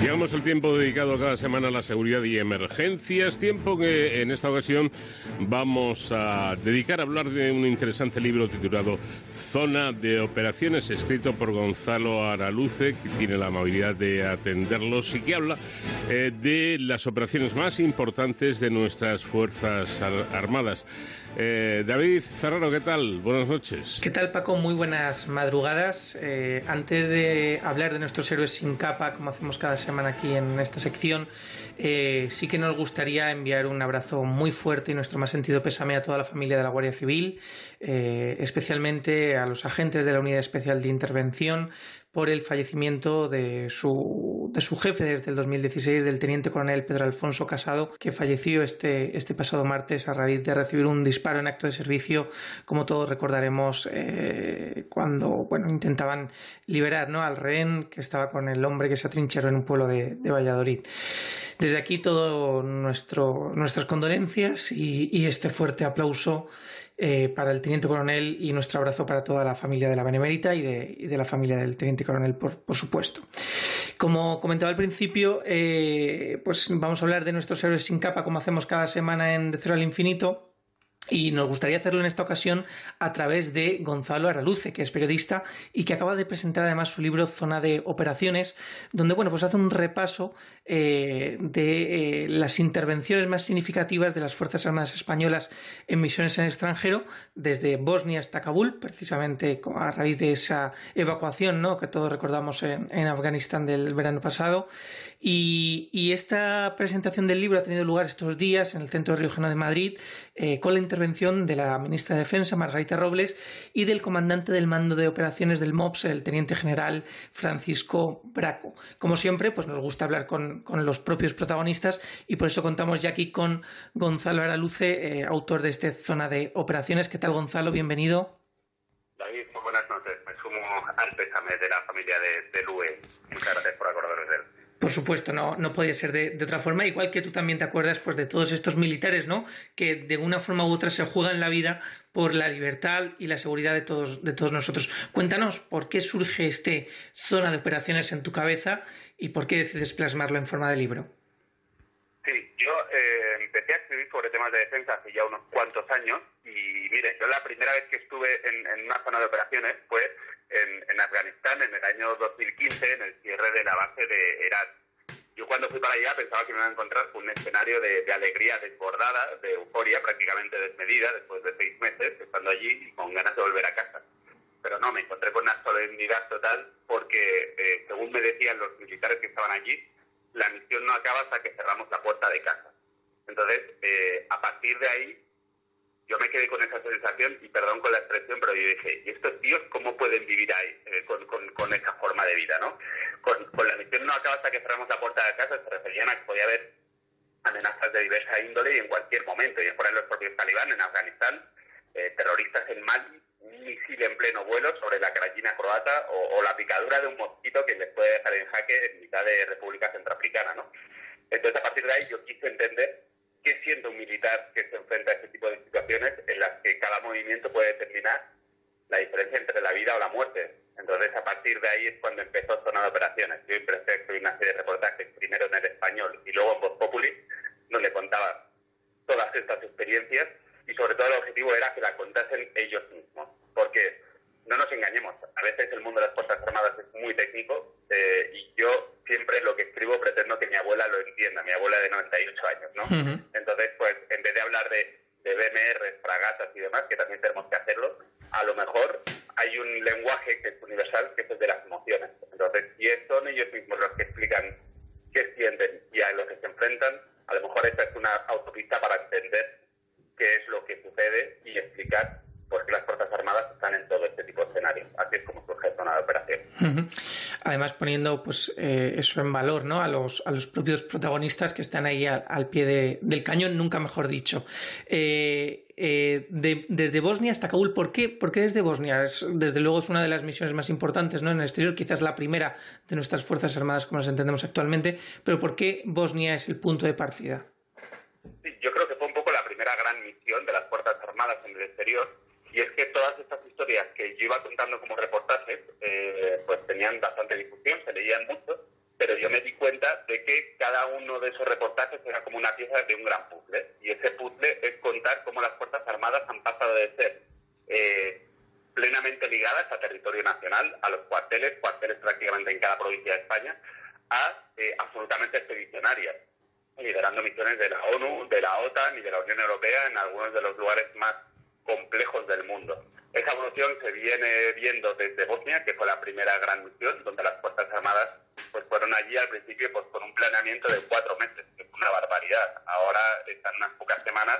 Llegamos al tiempo dedicado cada semana a la seguridad y emergencias, tiempo que en esta ocasión vamos a dedicar a hablar de un interesante libro titulado Zona de Operaciones, escrito por Gonzalo Araluce, que tiene la amabilidad de atenderlos y que habla eh, de las operaciones más importantes de nuestras Fuerzas Armadas. Eh, David Ferraro, ¿qué tal? Buenas noches. ¿Qué tal, Paco? Muy buenas madrugadas. Eh, antes de hablar de nuestros héroes sin capa, como hacemos cada semana aquí en esta sección, eh, sí que nos gustaría enviar un abrazo muy fuerte y nuestro más sentido pésame a toda la familia de la Guardia Civil, especialmente a los agentes de la Unidad Especial de Intervención, por el fallecimiento de su, de su jefe desde el 2016, del teniente coronel Pedro Alfonso Casado, que falleció este, este pasado martes a raíz de recibir un disparo en acto de servicio, como todos recordaremos, eh, cuando bueno, intentaban liberar ¿no? al rehén que estaba con el hombre que se atrincheró en un pueblo de, Valladolid. Desde aquí todo nuestro, nuestras condolencias y, este fuerte aplauso eh, para el teniente coronel y nuestro abrazo para toda la familia de la Benemérita y de, la familia del teniente coronel, por, supuesto. Como comentaba al principio, eh, pues vamos a hablar de nuestros héroes sin capa, como hacemos cada semana en De Cero al Infinito. Y nos gustaría hacerlo en esta ocasión a través de Gonzalo Araluce, que es periodista y que acaba de presentar además su libro Zona de Operaciones, donde bueno, pues hace un repaso eh, de eh, las intervenciones más significativas de las Fuerzas Armadas Españolas en misiones en el extranjero, desde Bosnia hasta Kabul, precisamente a raíz de esa evacuación ¿no? que todos recordamos en, Afganistán del verano pasado. Y, esta presentación del libro ha tenido lugar estos días en el Centro Riojano de Madrid, eh, con la intervención de la ministra de Defensa, Margarita Robles, y del comandante del mando de operaciones del MOPS, el teniente general Francisco Braco. Como siempre, pues nos gusta hablar con, los propios protagonistas y por eso contamos ya aquí con Gonzalo Araluce, eh, autor de esta zona de operaciones. ¿Qué tal, Gonzalo? Bienvenido. David, buenas noches. Me sumo al pésame de la familia de, de. Muchas gracias por acordaros de él. Por supuesto, no, no podía ser de, otra forma, igual que tú también te acuerdas pues, de todos estos militares, ¿no? Que de una forma u otra se juegan la vida por la libertad y la seguridad de todos, de todos nosotros. Cuéntanos por qué surge este zona de operaciones en tu cabeza y por qué decides plasmarlo en forma de libro. Sí, yo eh, empecé a escribir sobre temas de defensa hace ya unos cuantos años y mire, yo la primera vez que estuve en, en una zona de operaciones fue en, Afganistán en el año 2015, en el cierre de la base de Herat. Yo cuando fui para allá pensaba que me iba a encontrar con un escenario de, alegría desbordada, de euforia prácticamente desmedida, después de seis meses estando allí y con ganas de volver a casa. Pero no, me encontré con una solemnidad total porque, eh, según me decían los militares que estaban allí, la misión no acaba hasta que cerramos la puerta de casa. Entonces, eh, a partir de ahí, yo me quedé con esa sensación, y perdón con la expresión, pero yo dije, ¿y estos tíos cómo pueden vivir ahí eh, con, con, esa forma de vida? ¿no? Con, la misión no acaba hasta que cerramos la puerta de casa, se referían a que podía haber amenazas de diversa índole y en cualquier momento, y por los propios talibán en Afganistán, eh, terroristas en Mali, un misil en pleno vuelo sobre la carallina croata o, la picadura de un mosquito que les puede dejar en jaque en mitad de República Centroafricana. ¿no? Entonces, a partir de ahí, yo quise entender que siendo un militar que se enfrenta a este tipo de situaciones en las que cada movimiento puede determinar la diferencia entre la vida o la muerte. Entonces, a partir de ahí es cuando empezó Zona de Operaciones. Yo a escribir una serie de reportajes, primero en el español y luego en Voz Populi, donde contaba todas estas experiencias y sobre todo el objetivo era que la contasen ellos mismos. Porque no nos engañemos, a veces el mundo de las Fuerzas Armadas es muy técnico eh, y yo siempre lo que escribo pretendo que mi abuela lo entienda, mi abuela de 98 años, ¿no? Entonces, pues, en vez de hablar de, de BMR, fragatas y demás, que también tenemos que hacerlo, a lo mejor hay un lenguaje que es universal, que es el de las emociones. Entonces, si son ellos mismos los que explican qué sienten y a lo que se enfrentan, a lo mejor esta es una autopista para entender qué es lo que sucede y explicar porque las Fuerzas Armadas están en todo este tipo de escenarios. Así es como surge zona de operación. Además, poniendo pues eh, eso en valor ¿no? a, los, a los propios protagonistas que están ahí al, pie del cañón, nunca mejor dicho. Eh, eh, desde Bosnia hasta Kabul, ¿por qué, ¿por qué desde Bosnia? desde luego es una de las misiones más importantes ¿no? en el exterior, quizás la primera de nuestras Fuerzas Armadas como las entendemos actualmente, pero ¿por qué Bosnia es el punto de partida? Yo creo que fue un poco la primera gran misión de las Fuerzas Armadas en el exterior Y es que todas estas historias que yo iba contando como reportajes, eh, pues tenían bastante difusión, se leían mucho, pero yo me di cuenta de que cada uno de esos reportajes era como una pieza de un gran puzzle. Y ese puzzle es contar cómo las Fuerzas Armadas han pasado de ser eh, plenamente ligadas a territorio nacional, a los cuarteles, cuarteles prácticamente en cada provincia de España, a eh, absolutamente expedicionarias, liderando misiones de la ONU, de la OTAN y de la Unión Europea en algunos de los lugares más complejos del mundo. Esa evolución se viene viendo desde Bosnia, que fue la primera gran misión, donde las Fuerzas Armadas pues fueron allí al principio pues con un planeamiento de cuatro meses, que es una barbaridad. Ahora están unas pocas semanas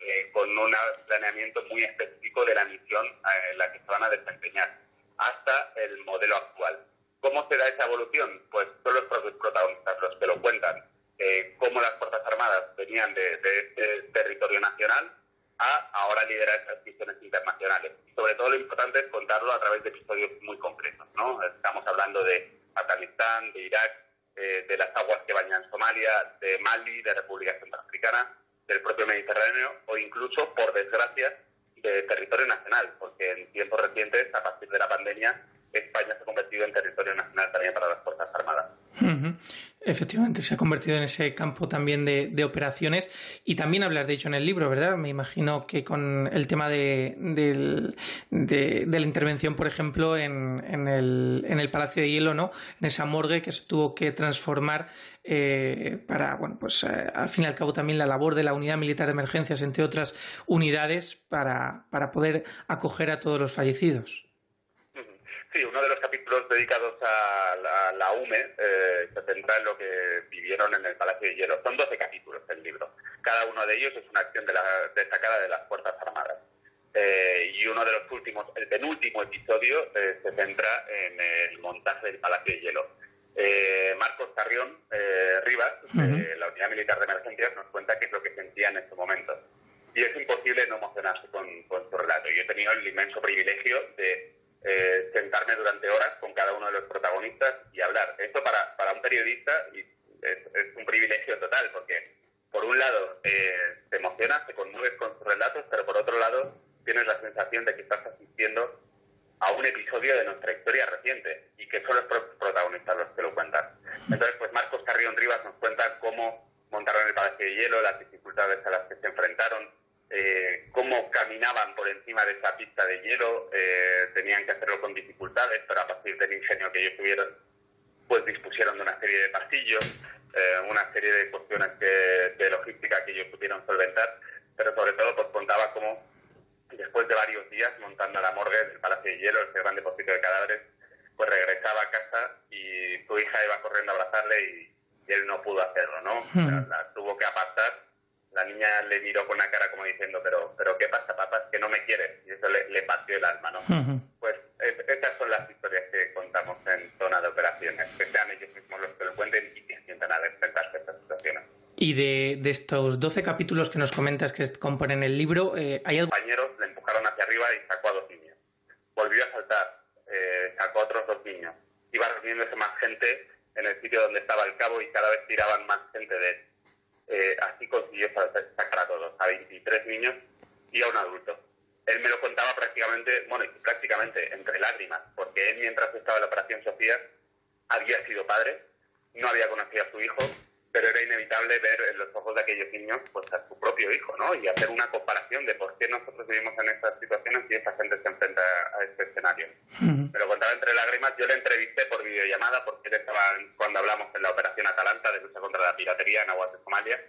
eh, con un planeamiento muy específico de la misión eh, en la que se van a desempeñar, hasta el modelo actual. ¿Cómo se da esa evolución? Pues son los propios protagonistas los que lo cuentan. Eh, cómo las Fuerzas Armadas venían de, de este territorio nacional a ahora liderar esas misiones internacionales. Sobre todo lo importante es contarlo a través de episodios muy concretos. ¿no? Estamos hablando de Afganistán, de Irak, eh, de las aguas que bañan Somalia, de Mali, de República Centroafricana, del propio Mediterráneo o incluso, por desgracia, de territorio nacional, porque en tiempos recientes, a partir de la pandemia, España se ha convertido en territorio nacional también para las Fuerzas Armadas. Efectivamente, se ha convertido en ese campo también de, operaciones y también hablas de hecho en el libro, ¿verdad? Me imagino que con el tema de, la intervención, por ejemplo, en, el, Palacio de Hielo, ¿no? En esa morgue que se tuvo que transformar eh, para, bueno, pues eh, al fin y al cabo también la labor de la Unidad Militar de Emergencias, entre otras unidades, para poder acoger a todos los fallecidos. Sí, uno de los capítulos dedicados a la, UME eh, se centra en lo que vivieron en el Palacio de Hielo. Son 12 capítulos del libro. Cada uno de ellos es una acción de la, destacada de las Fuerzas Armadas. Eh, y uno de los últimos, el penúltimo episodio, eh, se centra en el montaje del Palacio de Hielo. Marcos Carrión Rivas, de la Unidad Militar de Emergencias, nos cuenta qué es lo que sentía en ese momento. Y es imposible no emocionarse con, con su relato. Yo he tenido el inmenso privilegio de eh, sentarme durante horas con cada uno de los protagonistas y hablar. Esto para, para un periodista es, es un privilegio total, porque por un lado eh, te emocionas, te conmueves con sus relatos, pero por otro lado tienes la sensación de que estás asistiendo a un episodio de nuestra historia reciente y que son los protagonistas los que lo cuentan. Entonces, pues Marcos Carrión Rivas nos cuenta cómo montaron el Palacio de Hielo, las dificultades a las que se enfrentaron, eh, cómo caminaban por encima de esa pista de hielo, eh, tenían que hacerlo con dificultades, pero a partir del ingenio que ellos tuvieron, pues dispusieron de una serie de pasillos, eh, una serie de cuestiones de logística que ellos pudieron solventar, pero sobre todo pues contaba cómo después de varios días montando la morgue del Palacio de Hielo, ese gran depósito de cadáveres, pues regresaba a casa y su hija iba corriendo a abrazarle y, él no pudo hacerlo, ¿no? Hmm. la tuvo que apartar la niña le miró con una cara como diciendo, pero, pero ¿qué pasa, papá? Es que no me quieres. Y eso le, le partió el alma, ¿no? Pues esas son las historias que contamos en zona de operaciones, que sean ellos mismos los que lo cuenten y que sientan a enfrentarse a estas situaciones. Y de, de, estos 12 capítulos que nos comentas que componen el libro, eh, ¿hay algo? compañeros le empujaron hacia arriba y sacó a dos niños. Volvió a saltar, eh, sacó a otros dos niños. Iba reuniéndose más gente en el sitio donde estaba el cabo y cada vez tiraban más gente de él eh, así consiguió sacar a todos, a 23 niños y a un adulto. Él me lo contaba prácticamente, bueno, prácticamente entre lágrimas, porque él mientras estaba en la Operación Sofía había sido padre, no había conocido a su hijo, pero era inevitable ver en los ojos de aquellos niños pues a su propio hijo, ¿no? Y hacer una comparación de por qué nosotros vivimos en estas situaciones y esta gente se enfrenta a este escenario. Me lo contaba entre lágrimas, yo le entrevisté por videollamada porque él estaba cuando hablamos en la operación Atalanta de lucha contra la piratería en aguas de Somalia,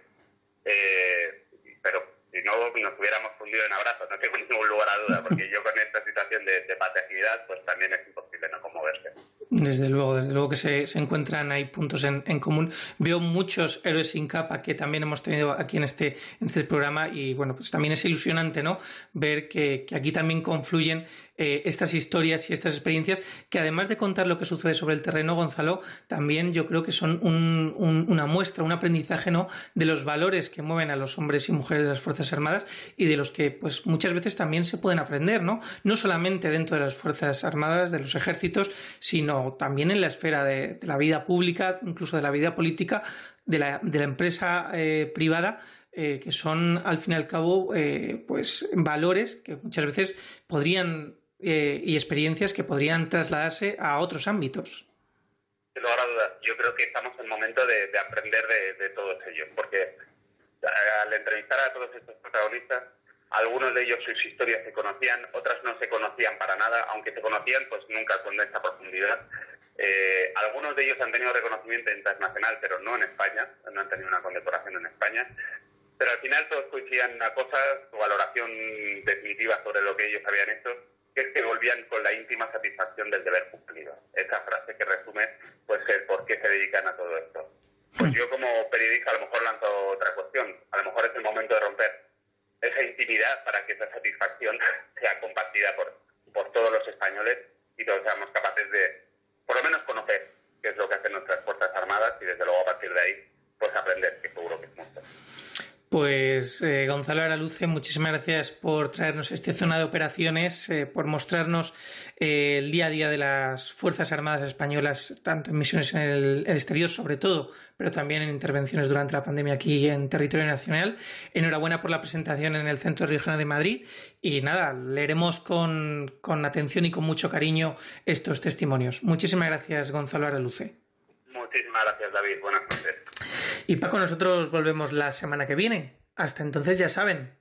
eh, pero si no nos hubiéramos fundido en abrazos, no tengo ningún lugar a duda, porque yo con esta situación de, de pasividad, pues también es imposible no conmoverse. Desde luego, desde luego que se, encuentran, hay puntos en, común. Veo muchos héroes sin capa que también hemos tenido aquí en este, en este programa y bueno, pues también es ilusionante, ¿no? Ver que aquí también confluyen eh, estas historias y estas experiencias que además de contar lo que sucede sobre el terreno, Gonzalo, también yo creo que son una muestra, un aprendizaje ¿no? de los valores que mueven a los hombres y mujeres de las Fuerzas Armadas y de los que pues muchas veces también se pueden aprender, ¿no? No solamente dentro de las Fuerzas Armadas, de los ejércitos, sino también en la esfera de, la vida pública, incluso de la vida política, de la, de la empresa eh, privada eh, que son al fin y al cabo pues valores que muchas veces podrían y experiencias que podrían trasladarse a otros ámbitos. Sin lugar a dudas, yo creo que estamos en el momento de, aprender de, de todos ellos, porque al entrevistar a todos estos protagonistas, algunos de ellos sus historias se conocían, otras no se conocían para nada, aunque se conocían, pues nunca con esta profundidad. Eh, algunos de ellos han tenido reconocimiento internacional, pero no en España, no han tenido una condecoración en España. Pero al final todos coincidían en una cosa, su valoración definitiva sobre lo que ellos habían hecho, que que volvían con la íntima satisfacción del deber cumplido. Esa frase que resume pues el por qué se dedican a todo esto. Pues yo como periodista a lo mejor lanzo otra cuestión. A lo mejor es el momento de romper esa intimidad para que esa satisfacción sea compartida por, por todos los españoles y todos seamos capaces de, por lo menos, conocer qué es lo que hacen nuestras Fuerzas Armadas y desde luego a partir de ahí, pues aprender, que seguro. Pues eh, Gonzalo Araluce, muchísimas gracias por traernos este zona de operaciones, eh, por mostrarnos eh, el día a día de las Fuerzas Armadas Españolas, tanto en misiones en el, exterior sobre todo, pero también en intervenciones durante la pandemia aquí en territorio nacional. Enhorabuena por la presentación en el Centro Regional de Madrid y nada, leeremos con, con atención y con mucho cariño estos testimonios. Muchísimas gracias Gonzalo Araluce. Muchísimas gracias David, buenas noches. Y Paco, nosotros volvemos la semana que viene. Hasta entonces ya saben,